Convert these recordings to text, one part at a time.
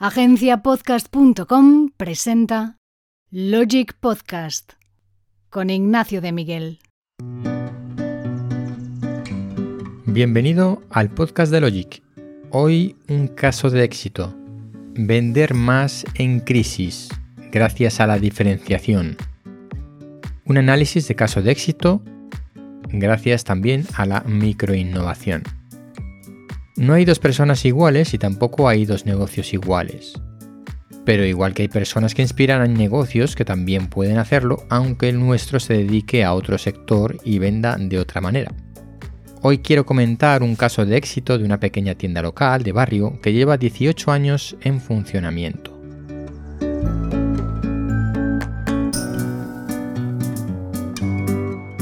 Agenciapodcast.com presenta Logic Podcast con Ignacio de Miguel. Bienvenido al podcast de Logic. Hoy un caso de éxito. Vender más en crisis gracias a la diferenciación. Un análisis de caso de éxito gracias también a la microinnovación. No hay dos personas iguales y tampoco hay dos negocios iguales. Pero igual que hay personas que inspiran a negocios que también pueden hacerlo, aunque el nuestro se dedique a otro sector y venda de otra manera. Hoy quiero comentar un caso de éxito de una pequeña tienda local de barrio que lleva 18 años en funcionamiento.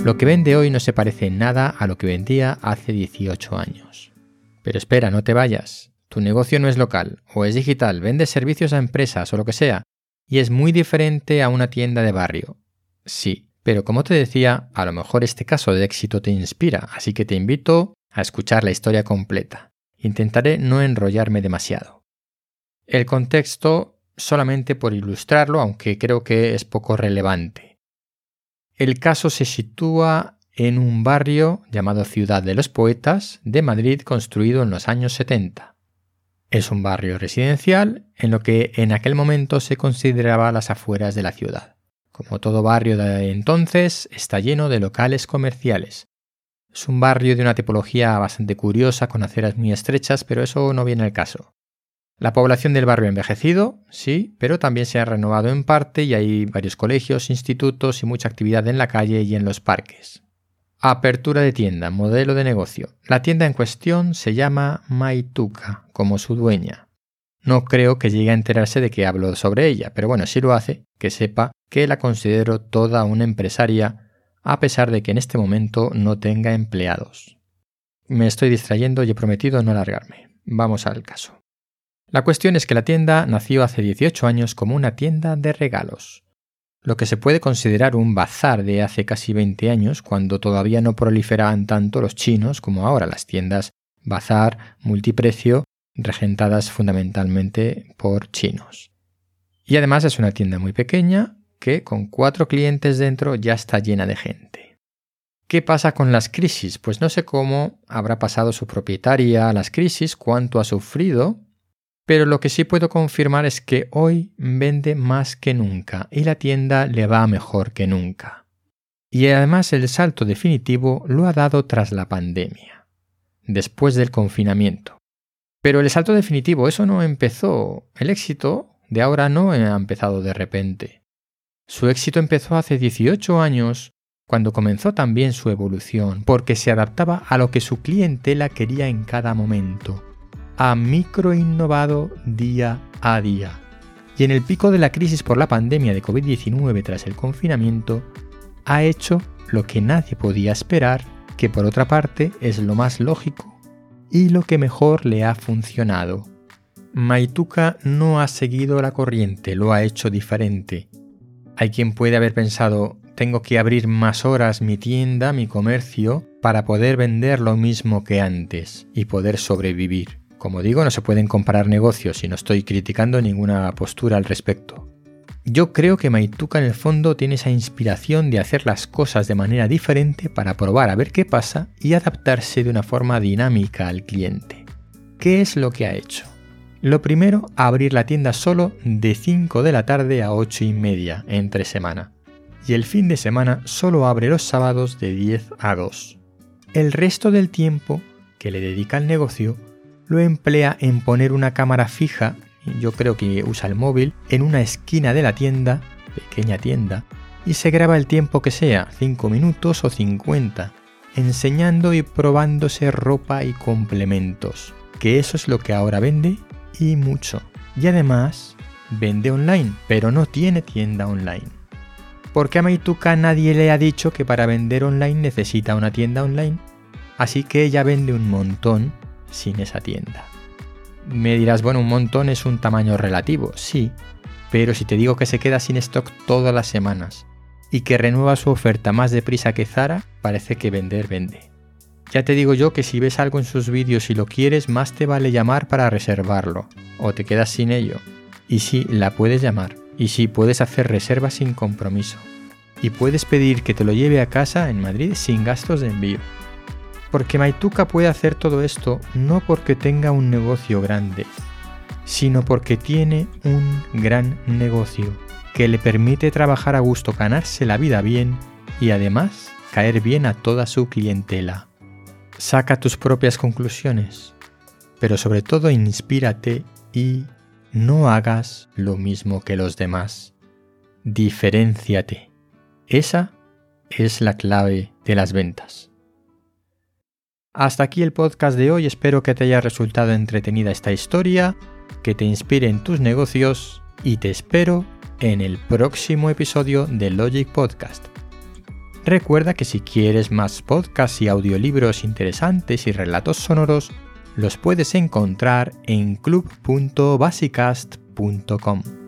Lo que vende hoy no se parece en nada a lo que vendía hace 18 años. Pero espera, no te vayas. Tu negocio no es local o es digital, vendes servicios a empresas o lo que sea, y es muy diferente a una tienda de barrio. Sí, pero como te decía, a lo mejor este caso de éxito te inspira, así que te invito a escuchar la historia completa. Intentaré no enrollarme demasiado. El contexto solamente por ilustrarlo, aunque creo que es poco relevante. El caso se sitúa en un barrio llamado Ciudad de los Poetas de Madrid construido en los años 70. Es un barrio residencial en lo que en aquel momento se consideraba las afueras de la ciudad. Como todo barrio de entonces, está lleno de locales comerciales. Es un barrio de una tipología bastante curiosa con aceras muy estrechas, pero eso no viene al caso. La población del barrio ha envejecido, sí, pero también se ha renovado en parte y hay varios colegios, institutos y mucha actividad en la calle y en los parques. Apertura de tienda, modelo de negocio. La tienda en cuestión se llama Maituka, como su dueña. No creo que llegue a enterarse de que hablo sobre ella, pero bueno, si lo hace, que sepa que la considero toda una empresaria, a pesar de que en este momento no tenga empleados. Me estoy distrayendo y he prometido no alargarme. Vamos al caso. La cuestión es que la tienda nació hace 18 años como una tienda de regalos lo que se puede considerar un bazar de hace casi 20 años, cuando todavía no proliferaban tanto los chinos como ahora las tiendas bazar multiprecio regentadas fundamentalmente por chinos. Y además es una tienda muy pequeña que con cuatro clientes dentro ya está llena de gente. ¿Qué pasa con las crisis? Pues no sé cómo habrá pasado su propietaria a las crisis, cuánto ha sufrido, pero lo que sí puedo confirmar es que hoy vende más que nunca y la tienda le va mejor que nunca. Y además el salto definitivo lo ha dado tras la pandemia, después del confinamiento. Pero el salto definitivo, eso no empezó. El éxito de ahora no ha empezado de repente. Su éxito empezó hace 18 años, cuando comenzó también su evolución, porque se adaptaba a lo que su clientela quería en cada momento ha microinnovado día a día. Y en el pico de la crisis por la pandemia de COVID-19 tras el confinamiento, ha hecho lo que nadie podía esperar, que por otra parte es lo más lógico y lo que mejor le ha funcionado. Maituka no ha seguido la corriente, lo ha hecho diferente. Hay quien puede haber pensado, tengo que abrir más horas mi tienda, mi comercio, para poder vender lo mismo que antes y poder sobrevivir. Como digo, no se pueden comparar negocios y no estoy criticando ninguna postura al respecto. Yo creo que Maituka en el fondo tiene esa inspiración de hacer las cosas de manera diferente para probar a ver qué pasa y adaptarse de una forma dinámica al cliente. ¿Qué es lo que ha hecho? Lo primero, abrir la tienda solo de 5 de la tarde a 8 y media entre semana. Y el fin de semana solo abre los sábados de 10 a 2. El resto del tiempo que le dedica al negocio lo emplea en poner una cámara fija, yo creo que usa el móvil, en una esquina de la tienda, pequeña tienda, y se graba el tiempo que sea, 5 minutos o 50, enseñando y probándose ropa y complementos, que eso es lo que ahora vende y mucho. Y además vende online, pero no tiene tienda online. Porque a Maituka nadie le ha dicho que para vender online necesita una tienda online. Así que ella vende un montón sin esa tienda. Me dirás, bueno, un montón es un tamaño relativo, sí, pero si te digo que se queda sin stock todas las semanas y que renueva su oferta más deprisa que Zara, parece que vender vende. Ya te digo yo que si ves algo en sus vídeos y lo quieres, más te vale llamar para reservarlo, o te quedas sin ello. Y sí, la puedes llamar, y sí, puedes hacer reservas sin compromiso. Y puedes pedir que te lo lleve a casa en Madrid sin gastos de envío. Porque Maituca puede hacer todo esto no porque tenga un negocio grande, sino porque tiene un gran negocio que le permite trabajar a gusto, ganarse la vida bien y además caer bien a toda su clientela. Saca tus propias conclusiones, pero sobre todo inspírate y no hagas lo mismo que los demás. Diferenciate. Esa es la clave de las ventas. Hasta aquí el podcast de hoy, espero que te haya resultado entretenida esta historia, que te inspire en tus negocios y te espero en el próximo episodio de Logic Podcast. Recuerda que si quieres más podcasts y audiolibros interesantes y relatos sonoros, los puedes encontrar en club.basicast.com.